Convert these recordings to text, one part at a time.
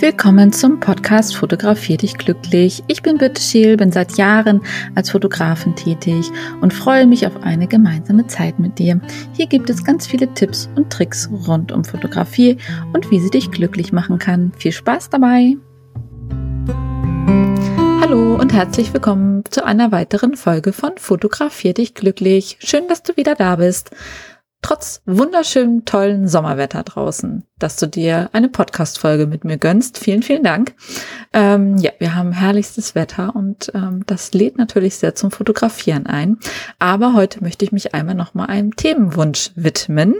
Willkommen zum Podcast Fotografier dich glücklich. Ich bin Birte Scheel, bin seit Jahren als Fotografin tätig und freue mich auf eine gemeinsame Zeit mit dir. Hier gibt es ganz viele Tipps und Tricks rund um Fotografie und wie sie dich glücklich machen kann. Viel Spaß dabei! Hallo und herzlich willkommen zu einer weiteren Folge von Fotografier dich glücklich. Schön, dass du wieder da bist trotz wunderschönen, tollen Sommerwetter draußen, dass du dir eine Podcast-Folge mit mir gönnst. Vielen, vielen Dank. Ähm, ja, wir haben herrlichstes Wetter und ähm, das lädt natürlich sehr zum Fotografieren ein. Aber heute möchte ich mich einmal nochmal einem Themenwunsch widmen.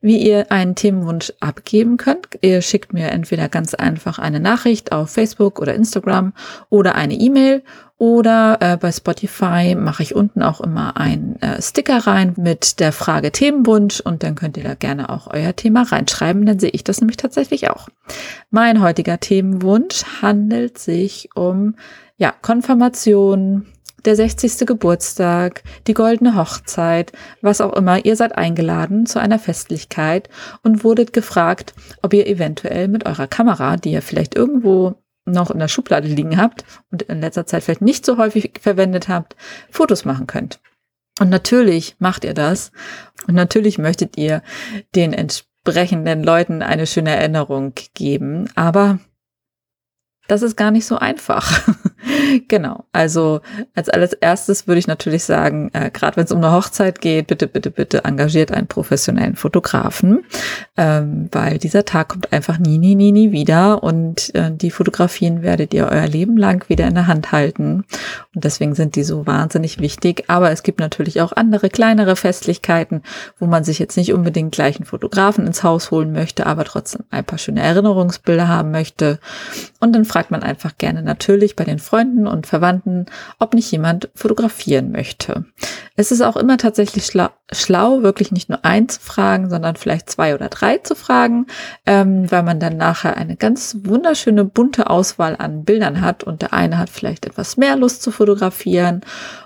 Wie ihr einen Themenwunsch abgeben könnt, ihr schickt mir entweder ganz einfach eine Nachricht auf Facebook oder Instagram oder eine E-Mail oder äh, bei Spotify mache ich unten auch immer einen äh, Sticker rein mit der Frage Themenwunsch und dann könnt ihr da gerne auch euer Thema reinschreiben, dann sehe ich das nämlich tatsächlich auch. Mein heutiger Themenwunsch handelt sich um ja, Konfirmation, der 60. Geburtstag, die goldene Hochzeit, was auch immer. Ihr seid eingeladen zu einer Festlichkeit und wurdet gefragt, ob ihr eventuell mit eurer Kamera, die ihr vielleicht irgendwo noch in der Schublade liegen habt und in letzter Zeit vielleicht nicht so häufig verwendet habt, Fotos machen könnt. Und natürlich macht ihr das. Und natürlich möchtet ihr den entsprechenden Leuten eine schöne Erinnerung geben. Aber das ist gar nicht so einfach. genau. Also als allererstes würde ich natürlich sagen, äh, gerade wenn es um eine Hochzeit geht, bitte, bitte, bitte engagiert einen professionellen Fotografen, ähm, weil dieser Tag kommt einfach nie, nie, nie, nie wieder und äh, die Fotografien werdet ihr euer Leben lang wieder in der Hand halten und deswegen sind die so wahnsinnig wichtig. Aber es gibt natürlich auch andere kleinere Festlichkeiten, wo man sich jetzt nicht unbedingt gleich einen Fotografen ins Haus holen möchte, aber trotzdem ein paar schöne Erinnerungsbilder haben möchte und dann fragt man einfach gerne natürlich bei den Freunden und Verwandten, ob nicht jemand fotografieren möchte. Es ist auch immer tatsächlich schlau, schlau wirklich nicht nur ein zu fragen, sondern vielleicht zwei oder drei zu fragen, ähm, weil man dann nachher eine ganz wunderschöne bunte Auswahl an Bildern hat und der eine hat vielleicht etwas mehr Lust zu fotografieren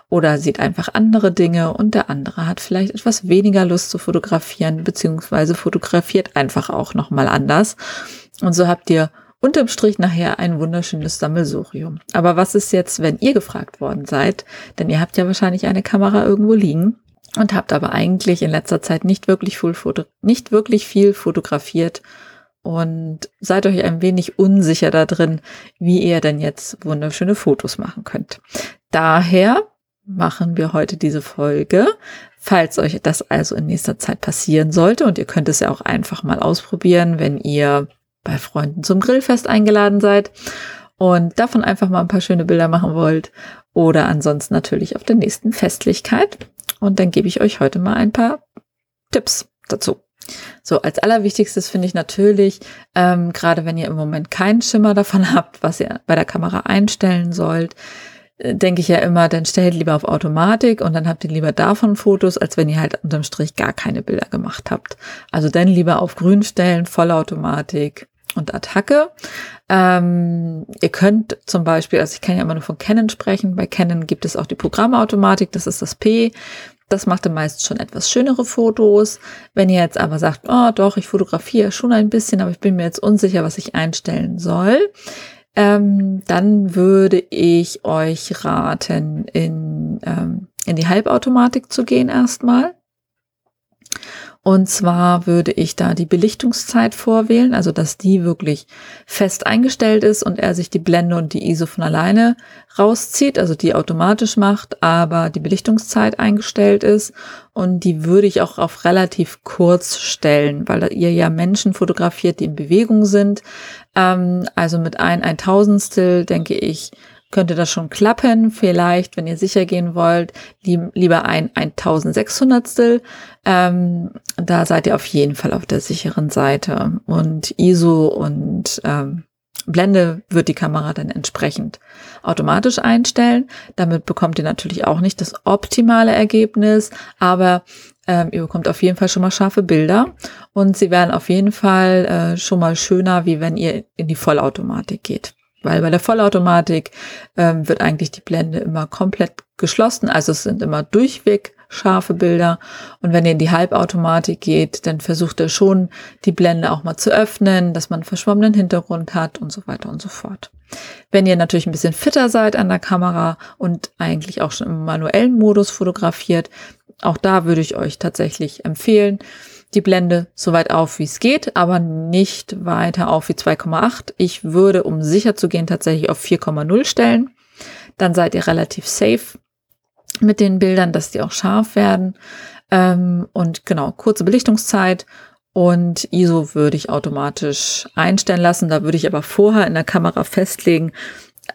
oder sieht einfach andere Dinge und der andere hat vielleicht etwas weniger Lust zu fotografieren, beziehungsweise fotografiert einfach auch nochmal anders. Und so habt ihr unterm Strich nachher ein wunderschönes Sammelsurium. Aber was ist jetzt, wenn ihr gefragt worden seid? Denn ihr habt ja wahrscheinlich eine Kamera irgendwo liegen und habt aber eigentlich in letzter Zeit nicht wirklich viel, Foto nicht wirklich viel fotografiert und seid euch ein wenig unsicher da drin, wie ihr denn jetzt wunderschöne Fotos machen könnt. Daher machen wir heute diese Folge. Falls euch das also in nächster Zeit passieren sollte und ihr könnt es ja auch einfach mal ausprobieren, wenn ihr bei Freunden zum Grillfest eingeladen seid und davon einfach mal ein paar schöne Bilder machen wollt oder ansonsten natürlich auf der nächsten Festlichkeit. Und dann gebe ich euch heute mal ein paar Tipps dazu. So, als allerwichtigstes finde ich natürlich, ähm, gerade wenn ihr im Moment keinen Schimmer davon habt, was ihr bei der Kamera einstellen sollt, äh, denke ich ja immer, dann stellt lieber auf Automatik und dann habt ihr lieber davon Fotos, als wenn ihr halt unterm Strich gar keine Bilder gemacht habt. Also dann lieber auf Grün stellen, Vollautomatik und Attacke. Ähm, ihr könnt zum Beispiel, also ich kann ja immer nur von Canon sprechen, bei Canon gibt es auch die Programmautomatik, das ist das P. Das macht dann meist schon etwas schönere Fotos. Wenn ihr jetzt aber sagt, oh doch, ich fotografiere schon ein bisschen, aber ich bin mir jetzt unsicher, was ich einstellen soll, ähm, dann würde ich euch raten, in, ähm, in die Halbautomatik zu gehen erstmal. Und zwar würde ich da die Belichtungszeit vorwählen, also dass die wirklich fest eingestellt ist und er sich die Blende und die ISO von alleine rauszieht, also die automatisch macht, aber die Belichtungszeit eingestellt ist. Und die würde ich auch auf relativ kurz stellen, weil ihr ja Menschen fotografiert, die in Bewegung sind. Ähm, also mit ein Eintausendstel denke ich, könnte das schon klappen. Vielleicht, wenn ihr sicher gehen wollt, lieb, lieber ein 1600stel. Ähm, da seid ihr auf jeden Fall auf der sicheren Seite. Und ISO und ähm, Blende wird die Kamera dann entsprechend automatisch einstellen. Damit bekommt ihr natürlich auch nicht das optimale Ergebnis, aber ähm, ihr bekommt auf jeden Fall schon mal scharfe Bilder und sie werden auf jeden Fall äh, schon mal schöner, wie wenn ihr in die Vollautomatik geht. Weil bei der Vollautomatik ähm, wird eigentlich die Blende immer komplett geschlossen, also es sind immer durchweg scharfe Bilder. Und wenn ihr in die Halbautomatik geht, dann versucht er schon, die Blende auch mal zu öffnen, dass man einen verschwommenen Hintergrund hat und so weiter und so fort. Wenn ihr natürlich ein bisschen fitter seid an der Kamera und eigentlich auch schon im manuellen Modus fotografiert, auch da würde ich euch tatsächlich empfehlen, die Blende so weit auf, wie es geht, aber nicht weiter auf wie 2,8. Ich würde, um sicher zu gehen, tatsächlich auf 4,0 stellen. Dann seid ihr relativ safe mit den Bildern, dass die auch scharf werden. Ähm, und genau, kurze Belichtungszeit und ISO würde ich automatisch einstellen lassen. Da würde ich aber vorher in der Kamera festlegen,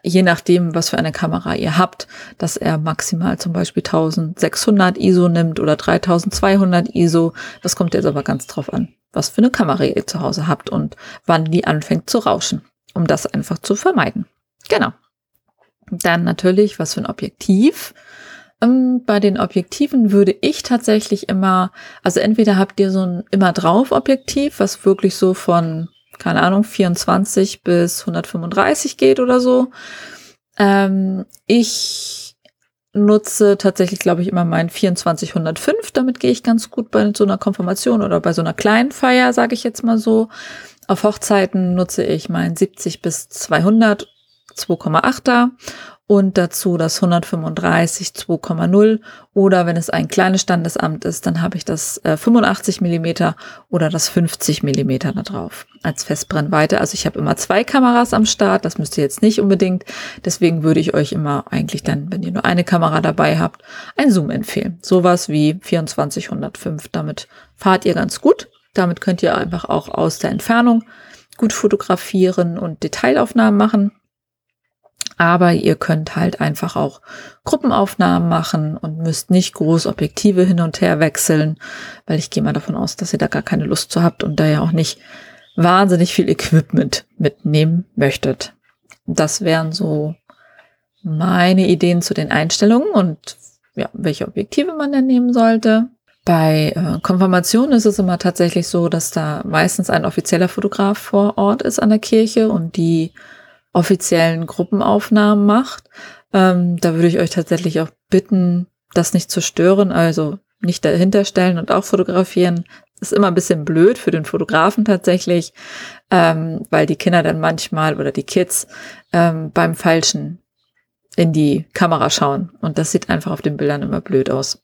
je nachdem, was für eine Kamera ihr habt, dass er maximal zum Beispiel 1600 ISO nimmt oder 3200 ISO. Das kommt jetzt aber ganz drauf an, was für eine Kamera ihr zu Hause habt und wann die anfängt zu rauschen, um das einfach zu vermeiden. Genau. Dann natürlich, was für ein Objektiv. Ähm, bei den Objektiven würde ich tatsächlich immer, also entweder habt ihr so ein immer drauf Objektiv, was wirklich so von, keine Ahnung, 24 bis 135 geht oder so. Ähm, ich nutze tatsächlich, glaube ich, immer mein 2405. Damit gehe ich ganz gut bei so einer Konfirmation oder bei so einer kleinen Feier, sage ich jetzt mal so. Auf Hochzeiten nutze ich mein 70 bis 200 2,8er und dazu das 135 2,0 oder wenn es ein kleines Standesamt ist, dann habe ich das äh, 85 Millimeter oder das 50 Millimeter da drauf als Festbrennweite. Also ich habe immer zwei Kameras am Start, das müsst ihr jetzt nicht unbedingt. Deswegen würde ich euch immer eigentlich dann, wenn ihr nur eine Kamera dabei habt, ein Zoom empfehlen. Sowas wie 2405. Damit fahrt ihr ganz gut. Damit könnt ihr einfach auch aus der Entfernung gut fotografieren und Detailaufnahmen machen aber ihr könnt halt einfach auch Gruppenaufnahmen machen und müsst nicht groß Objektive hin und her wechseln, weil ich gehe mal davon aus, dass ihr da gar keine Lust zu habt und da ja auch nicht wahnsinnig viel Equipment mitnehmen möchtet. Das wären so meine Ideen zu den Einstellungen und ja, welche Objektive man denn nehmen sollte. Bei äh, Konfirmation ist es immer tatsächlich so, dass da meistens ein offizieller Fotograf vor Ort ist an der Kirche und die offiziellen Gruppenaufnahmen macht. Ähm, da würde ich euch tatsächlich auch bitten, das nicht zu stören, also nicht dahinter stellen und auch fotografieren. ist immer ein bisschen blöd für den Fotografen tatsächlich, ähm, weil die Kinder dann manchmal oder die Kids ähm, beim Falschen in die Kamera schauen. Und das sieht einfach auf den Bildern immer blöd aus.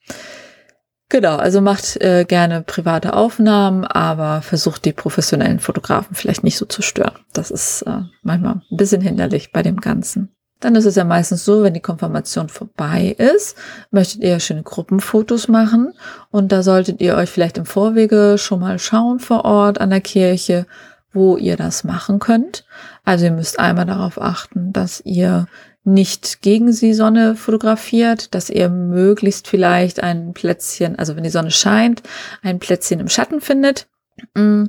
Genau, also macht äh, gerne private Aufnahmen, aber versucht die professionellen Fotografen vielleicht nicht so zu stören. Das ist äh, manchmal ein bisschen hinderlich bei dem Ganzen. Dann ist es ja meistens so, wenn die Konfirmation vorbei ist, möchtet ihr schöne Gruppenfotos machen und da solltet ihr euch vielleicht im Vorwege schon mal schauen vor Ort an der Kirche, wo ihr das machen könnt. Also ihr müsst einmal darauf achten, dass ihr nicht gegen die Sonne fotografiert, dass ihr möglichst vielleicht ein Plätzchen, also wenn die Sonne scheint, ein Plätzchen im Schatten findet. Mm.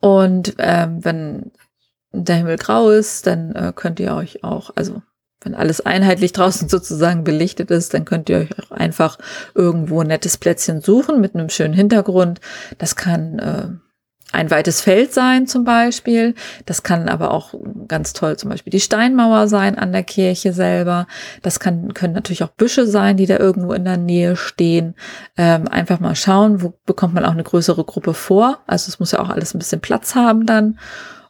Und ähm, wenn der Himmel grau ist, dann äh, könnt ihr euch auch, also wenn alles einheitlich draußen sozusagen belichtet ist, dann könnt ihr euch auch einfach irgendwo ein nettes Plätzchen suchen mit einem schönen Hintergrund. Das kann äh, ein weites Feld sein zum Beispiel. Das kann aber auch ganz toll zum Beispiel die Steinmauer sein an der Kirche selber. Das kann, können natürlich auch Büsche sein, die da irgendwo in der Nähe stehen. Ähm, einfach mal schauen, wo bekommt man auch eine größere Gruppe vor. Also es muss ja auch alles ein bisschen Platz haben dann.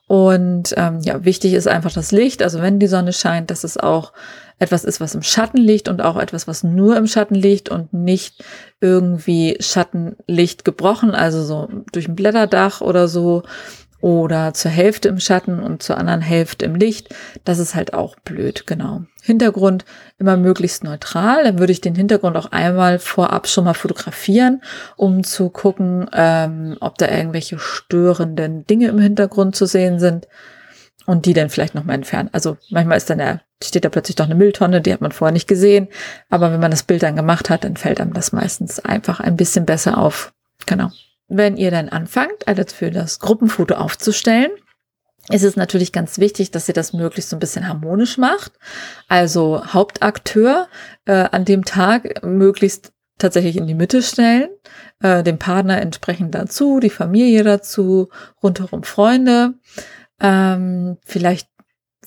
Und ähm, ja, wichtig ist einfach das Licht. Also wenn die Sonne scheint, dass es auch etwas ist, was im Schatten liegt und auch etwas, was nur im Schatten liegt und nicht irgendwie Schattenlicht gebrochen, also so durch ein Blätterdach oder so oder zur Hälfte im Schatten und zur anderen Hälfte im Licht. Das ist halt auch blöd, genau. Hintergrund immer möglichst neutral. Dann würde ich den Hintergrund auch einmal vorab schon mal fotografieren, um zu gucken, ähm, ob da irgendwelche störenden Dinge im Hintergrund zu sehen sind und die dann vielleicht nochmal entfernen. Also manchmal ist dann der, steht da plötzlich doch eine Mülltonne, die hat man vorher nicht gesehen. Aber wenn man das Bild dann gemacht hat, dann fällt einem das meistens einfach ein bisschen besser auf. Genau. Wenn ihr dann anfangt, alles für das Gruppenfoto aufzustellen, ist es natürlich ganz wichtig, dass ihr das möglichst so ein bisschen harmonisch macht. Also Hauptakteur äh, an dem Tag möglichst tatsächlich in die Mitte stellen, äh, dem Partner entsprechend dazu, die Familie dazu, rundherum Freunde. Ähm, vielleicht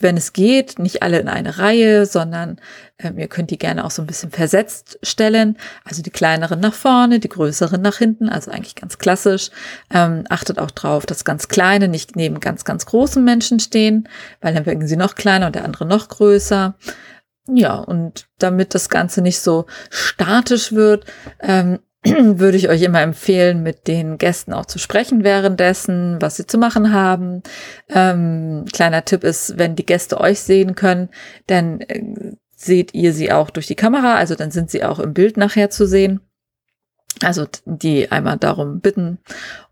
wenn es geht, nicht alle in eine Reihe, sondern ähm, ihr könnt die gerne auch so ein bisschen versetzt stellen. Also die kleineren nach vorne, die größeren nach hinten, also eigentlich ganz klassisch. Ähm, achtet auch drauf, dass ganz kleine nicht neben ganz, ganz großen Menschen stehen, weil dann wirken sie noch kleiner und der andere noch größer. Ja, und damit das Ganze nicht so statisch wird, ähm, würde ich euch immer empfehlen, mit den Gästen auch zu sprechen währenddessen, was sie zu machen haben. Ähm, kleiner Tipp ist, wenn die Gäste euch sehen können, dann äh, seht ihr sie auch durch die Kamera, also dann sind sie auch im Bild nachher zu sehen. Also die einmal darum bitten.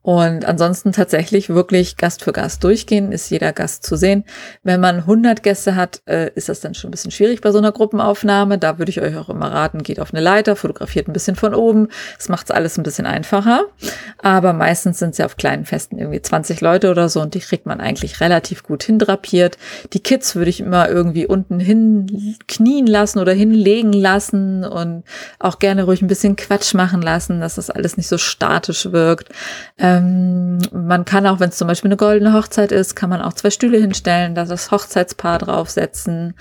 Und ansonsten tatsächlich wirklich Gast für Gast durchgehen, ist jeder Gast zu sehen. Wenn man 100 Gäste hat, äh, ist das dann schon ein bisschen schwierig bei so einer Gruppenaufnahme. Da würde ich euch auch immer raten, geht auf eine Leiter, fotografiert ein bisschen von oben. Das macht es alles ein bisschen einfacher. Aber meistens sind es ja auf kleinen Festen irgendwie 20 Leute oder so und die kriegt man eigentlich relativ gut hindrapiert. Die Kids würde ich immer irgendwie unten hin knien lassen oder hinlegen lassen und auch gerne ruhig ein bisschen Quatsch machen lassen, dass das alles nicht so statisch wirkt. Ähm, man kann auch, wenn es zum Beispiel eine goldene Hochzeit ist, kann man auch zwei Stühle hinstellen, da das Hochzeitspaar draufsetzen,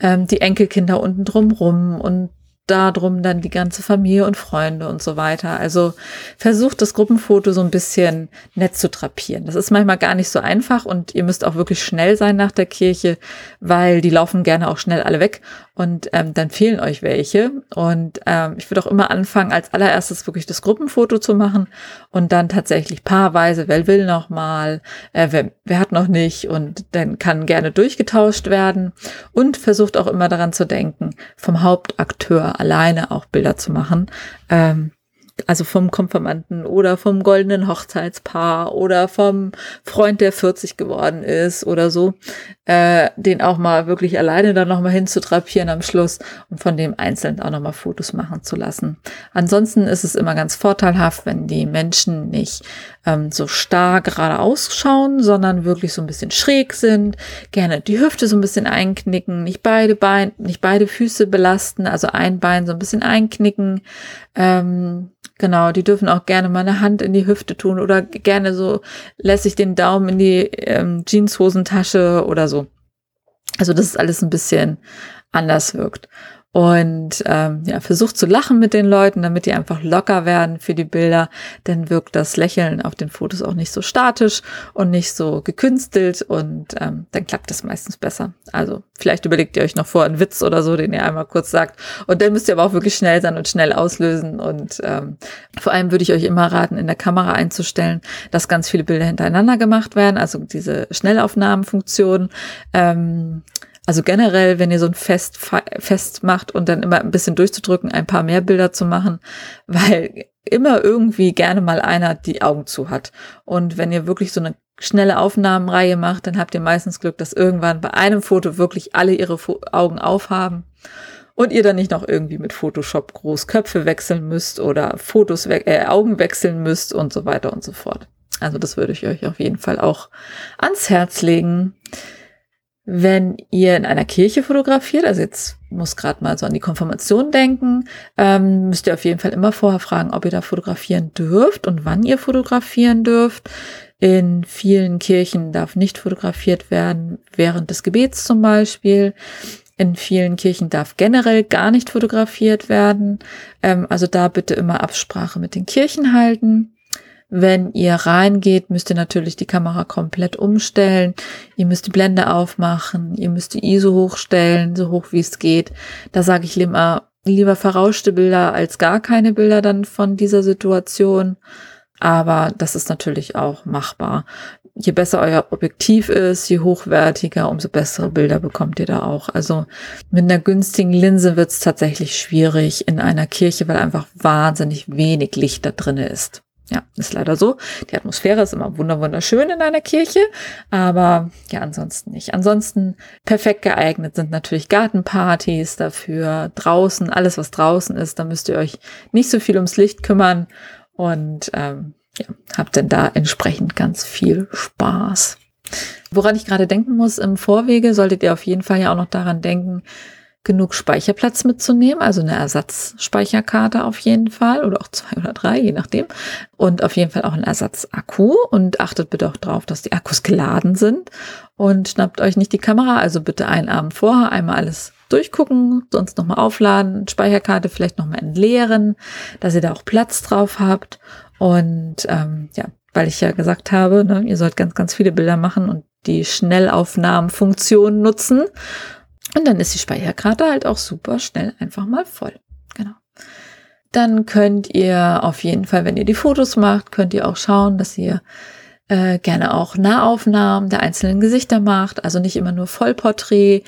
ähm, die Enkelkinder unten drumrum und darum dann die ganze Familie und Freunde und so weiter. Also versucht das Gruppenfoto so ein bisschen nett zu drapieren. Das ist manchmal gar nicht so einfach und ihr müsst auch wirklich schnell sein nach der Kirche, weil die laufen gerne auch schnell alle weg und ähm, dann fehlen euch welche. Und ähm, ich würde auch immer anfangen, als allererstes wirklich das Gruppenfoto zu machen und dann tatsächlich paarweise, wer will noch mal, äh, wer, wer hat noch nicht und dann kann gerne durchgetauscht werden und versucht auch immer daran zu denken, vom Hauptakteur alleine auch Bilder zu machen. Ähm, also vom Konfirmanden oder vom goldenen Hochzeitspaar oder vom Freund, der 40 geworden ist oder so, äh, den auch mal wirklich alleine dann nochmal hinzutrapieren am Schluss und von dem einzeln auch nochmal Fotos machen zu lassen. Ansonsten ist es immer ganz vorteilhaft, wenn die Menschen nicht ähm, so starr gerade ausschauen, sondern wirklich so ein bisschen schräg sind, gerne die Hüfte so ein bisschen einknicken, nicht beide Beine, nicht beide Füße belasten, also ein Bein so ein bisschen einknicken. Ähm, genau, die dürfen auch gerne mal eine Hand in die Hüfte tun oder gerne so lässig den Daumen in die ähm, Jeanshosentasche oder so. Also das ist alles ein bisschen anders wirkt und ähm, ja, versucht zu lachen mit den Leuten, damit die einfach locker werden für die Bilder. Dann wirkt das Lächeln auf den Fotos auch nicht so statisch und nicht so gekünstelt und ähm, dann klappt das meistens besser. Also vielleicht überlegt ihr euch noch vor einen Witz oder so, den ihr einmal kurz sagt und dann müsst ihr aber auch wirklich schnell sein und schnell auslösen und ähm, vor allem würde ich euch immer raten, in der Kamera einzustellen, dass ganz viele Bilder hintereinander gemacht werden, also diese Schnellaufnahmenfunktion. Ähm, also generell, wenn ihr so ein Fest, Fest macht und dann immer ein bisschen durchzudrücken, ein paar mehr Bilder zu machen, weil immer irgendwie gerne mal einer die Augen zu hat. Und wenn ihr wirklich so eine schnelle Aufnahmenreihe macht, dann habt ihr meistens Glück, dass irgendwann bei einem Foto wirklich alle ihre Fo Augen aufhaben und ihr dann nicht noch irgendwie mit Photoshop Großköpfe wechseln müsst oder Fotos we äh, Augen wechseln müsst und so weiter und so fort. Also das würde ich euch auf jeden Fall auch ans Herz legen. Wenn ihr in einer Kirche fotografiert, also jetzt muss gerade mal so an die Konfirmation denken, ähm, müsst ihr auf jeden Fall immer vorher fragen, ob ihr da fotografieren dürft und wann ihr fotografieren dürft. In vielen Kirchen darf nicht fotografiert werden, während des Gebets zum Beispiel. In vielen Kirchen darf generell gar nicht fotografiert werden. Ähm, also da bitte immer Absprache mit den Kirchen halten. Wenn ihr reingeht, müsst ihr natürlich die Kamera komplett umstellen. Ihr müsst die Blende aufmachen. Ihr müsst die ISO hochstellen, so hoch wie es geht. Da sage ich lieber, lieber verrauschte Bilder als gar keine Bilder dann von dieser Situation. Aber das ist natürlich auch machbar. Je besser euer Objektiv ist, je hochwertiger, umso bessere Bilder bekommt ihr da auch. Also mit einer günstigen Linse wird es tatsächlich schwierig in einer Kirche, weil einfach wahnsinnig wenig Licht da drin ist. Ja, ist leider so. Die Atmosphäre ist immer wunderschön in einer Kirche, aber ja, ansonsten nicht. Ansonsten perfekt geeignet sind natürlich Gartenpartys dafür, draußen, alles was draußen ist, da müsst ihr euch nicht so viel ums Licht kümmern und ähm, ja, habt denn da entsprechend ganz viel Spaß. Woran ich gerade denken muss, im Vorwege solltet ihr auf jeden Fall ja auch noch daran denken, genug Speicherplatz mitzunehmen, also eine Ersatzspeicherkarte auf jeden Fall oder auch zwei oder drei, je nachdem. Und auf jeden Fall auch ein Ersatzakku und achtet bitte auch drauf, dass die Akkus geladen sind und schnappt euch nicht die Kamera, also bitte einen Abend vorher einmal alles durchgucken, sonst nochmal aufladen, Speicherkarte vielleicht nochmal entleeren, dass ihr da auch Platz drauf habt und ähm, ja, weil ich ja gesagt habe, ne, ihr sollt ganz, ganz viele Bilder machen und die Schnellaufnahmenfunktion nutzen. Und dann ist die Speicherkarte halt auch super schnell einfach mal voll. Genau. Dann könnt ihr auf jeden Fall, wenn ihr die Fotos macht, könnt ihr auch schauen, dass ihr äh, gerne auch Nahaufnahmen der einzelnen Gesichter macht. Also nicht immer nur Vollporträt.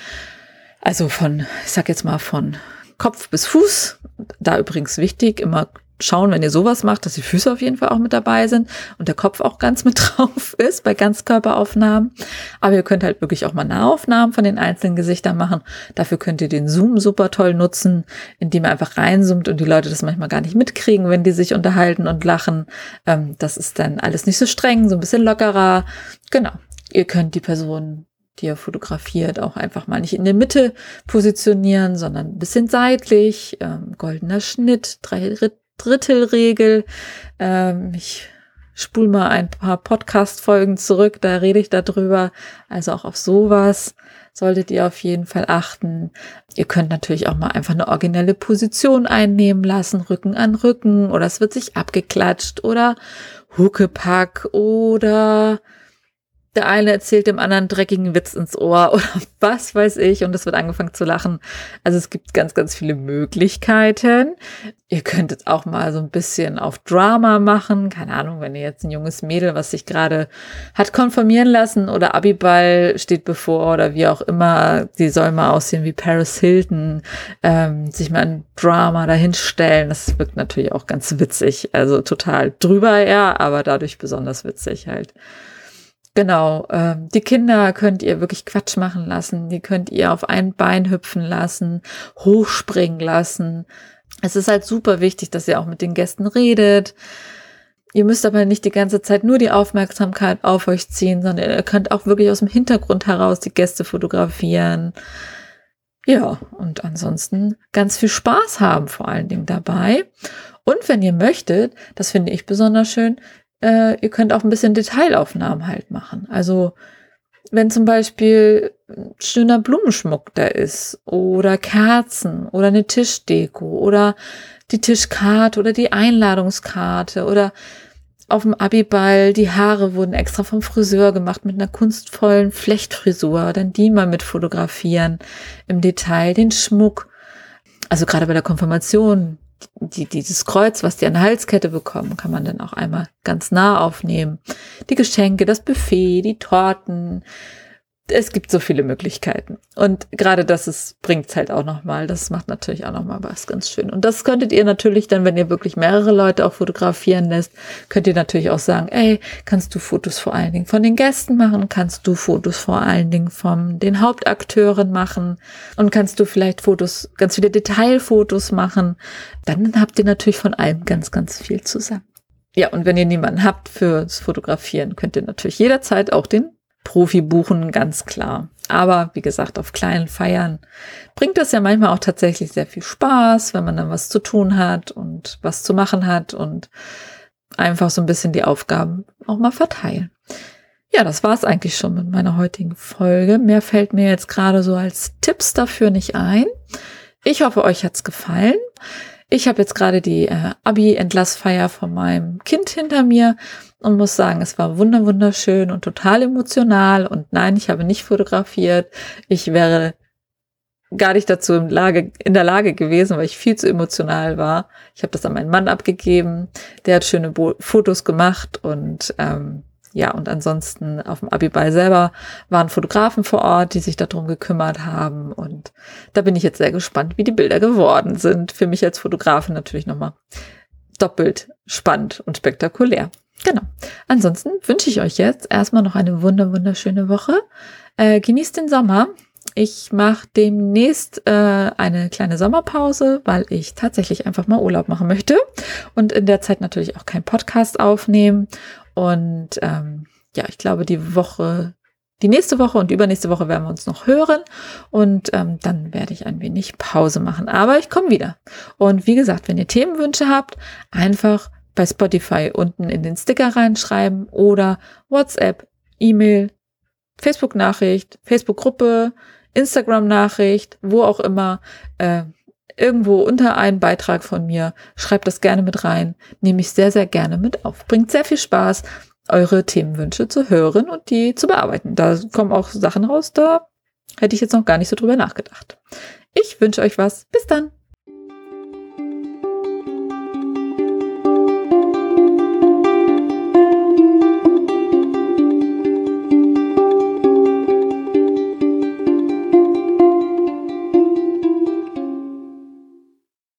Also von, ich sag jetzt mal von Kopf bis Fuß. Da übrigens wichtig, immer schauen, wenn ihr sowas macht, dass die Füße auf jeden Fall auch mit dabei sind und der Kopf auch ganz mit drauf ist bei Ganzkörperaufnahmen. Aber ihr könnt halt wirklich auch mal Nahaufnahmen von den einzelnen Gesichtern machen. Dafür könnt ihr den Zoom super toll nutzen, indem ihr einfach reinzoomt und die Leute das manchmal gar nicht mitkriegen, wenn die sich unterhalten und lachen. Ähm, das ist dann alles nicht so streng, so ein bisschen lockerer. Genau. Ihr könnt die Person die ihr fotografiert, auch einfach mal nicht in der Mitte positionieren, sondern ein bisschen seitlich, ähm, goldener Schnitt, drei Drittelregel. Ähm, ich spul mal ein paar Podcast-Folgen zurück, da rede ich darüber. Also auch auf sowas solltet ihr auf jeden Fall achten. Ihr könnt natürlich auch mal einfach eine originelle Position einnehmen lassen, Rücken an Rücken, oder es wird sich abgeklatscht oder Huckepack oder der eine erzählt dem anderen dreckigen Witz ins Ohr oder was weiß ich und es wird angefangen zu lachen. Also es gibt ganz, ganz viele Möglichkeiten. Ihr könntet auch mal so ein bisschen auf Drama machen. Keine Ahnung, wenn ihr jetzt ein junges Mädel, was sich gerade hat konformieren lassen oder Abiball steht bevor oder wie auch immer, die soll mal aussehen wie Paris Hilton, ähm, sich mal ein Drama dahinstellen. Das wirkt natürlich auch ganz witzig. Also total drüber, ja, aber dadurch besonders witzig halt. Genau, ähm, die Kinder könnt ihr wirklich Quatsch machen lassen, die könnt ihr auf ein Bein hüpfen lassen, hochspringen lassen. Es ist halt super wichtig, dass ihr auch mit den Gästen redet. Ihr müsst aber nicht die ganze Zeit nur die Aufmerksamkeit auf euch ziehen, sondern ihr könnt auch wirklich aus dem Hintergrund heraus die Gäste fotografieren. Ja, und ansonsten ganz viel Spaß haben vor allen Dingen dabei. Und wenn ihr möchtet, das finde ich besonders schön, äh, ihr könnt auch ein bisschen Detailaufnahmen halt machen. Also wenn zum Beispiel schöner Blumenschmuck da ist oder Kerzen oder eine Tischdeko oder die Tischkarte oder die Einladungskarte oder auf dem Abiball, die Haare wurden extra vom Friseur gemacht mit einer kunstvollen Flechtfrisur, dann die mal mit fotografieren im Detail, den Schmuck. Also gerade bei der Konfirmation, die, dieses Kreuz, was die an Halskette bekommen, kann man dann auch einmal ganz nah aufnehmen. Die Geschenke, das Buffet, die Torten, es gibt so viele Möglichkeiten. Und gerade das ist, bringt's halt auch nochmal. Das macht natürlich auch nochmal was ganz schön. Und das könntet ihr natürlich dann, wenn ihr wirklich mehrere Leute auch fotografieren lässt, könnt ihr natürlich auch sagen, ey, kannst du Fotos vor allen Dingen von den Gästen machen? Kannst du Fotos vor allen Dingen von den Hauptakteuren machen? Und kannst du vielleicht Fotos, ganz viele Detailfotos machen? Dann habt ihr natürlich von allem ganz, ganz viel zusammen. Ja, und wenn ihr niemanden habt fürs Fotografieren, könnt ihr natürlich jederzeit auch den Profi buchen, ganz klar. Aber wie gesagt, auf kleinen Feiern bringt das ja manchmal auch tatsächlich sehr viel Spaß, wenn man dann was zu tun hat und was zu machen hat und einfach so ein bisschen die Aufgaben auch mal verteilen. Ja, das war es eigentlich schon mit meiner heutigen Folge. Mehr fällt mir jetzt gerade so als Tipps dafür nicht ein. Ich hoffe, euch hat's gefallen. Ich habe jetzt gerade die äh, Abi-Entlassfeier von meinem Kind hinter mir und muss sagen, es war wunder wunderschön und total emotional. Und nein, ich habe nicht fotografiert. Ich wäre gar nicht dazu in, Lage, in der Lage gewesen, weil ich viel zu emotional war. Ich habe das an meinen Mann abgegeben. Der hat schöne Bo Fotos gemacht und ähm, ja, und ansonsten auf dem Abiball selber waren Fotografen vor Ort, die sich darum gekümmert haben. Und da bin ich jetzt sehr gespannt, wie die Bilder geworden sind. Für mich als Fotografin natürlich nochmal doppelt spannend und spektakulär. Genau. Ansonsten wünsche ich euch jetzt erstmal noch eine wunder wunderschöne Woche. Äh, genießt den Sommer. Ich mache demnächst äh, eine kleine Sommerpause, weil ich tatsächlich einfach mal Urlaub machen möchte und in der Zeit natürlich auch keinen Podcast aufnehmen. Und ähm, ja, ich glaube, die Woche die nächste Woche und übernächste Woche werden wir uns noch hören und ähm, dann werde ich ein wenig Pause machen. Aber ich komme wieder. Und wie gesagt, wenn ihr Themenwünsche habt, einfach bei Spotify unten in den Sticker reinschreiben oder WhatsApp, E-Mail, Facebook-Nachricht, Facebook-Gruppe, Instagram-Nachricht, wo auch immer. Äh, irgendwo unter einen Beitrag von mir. Schreibt das gerne mit rein. Nehme ich sehr, sehr gerne mit auf. Bringt sehr viel Spaß eure Themenwünsche zu hören und die zu bearbeiten. Da kommen auch Sachen raus, da hätte ich jetzt noch gar nicht so drüber nachgedacht. Ich wünsche euch was. Bis dann.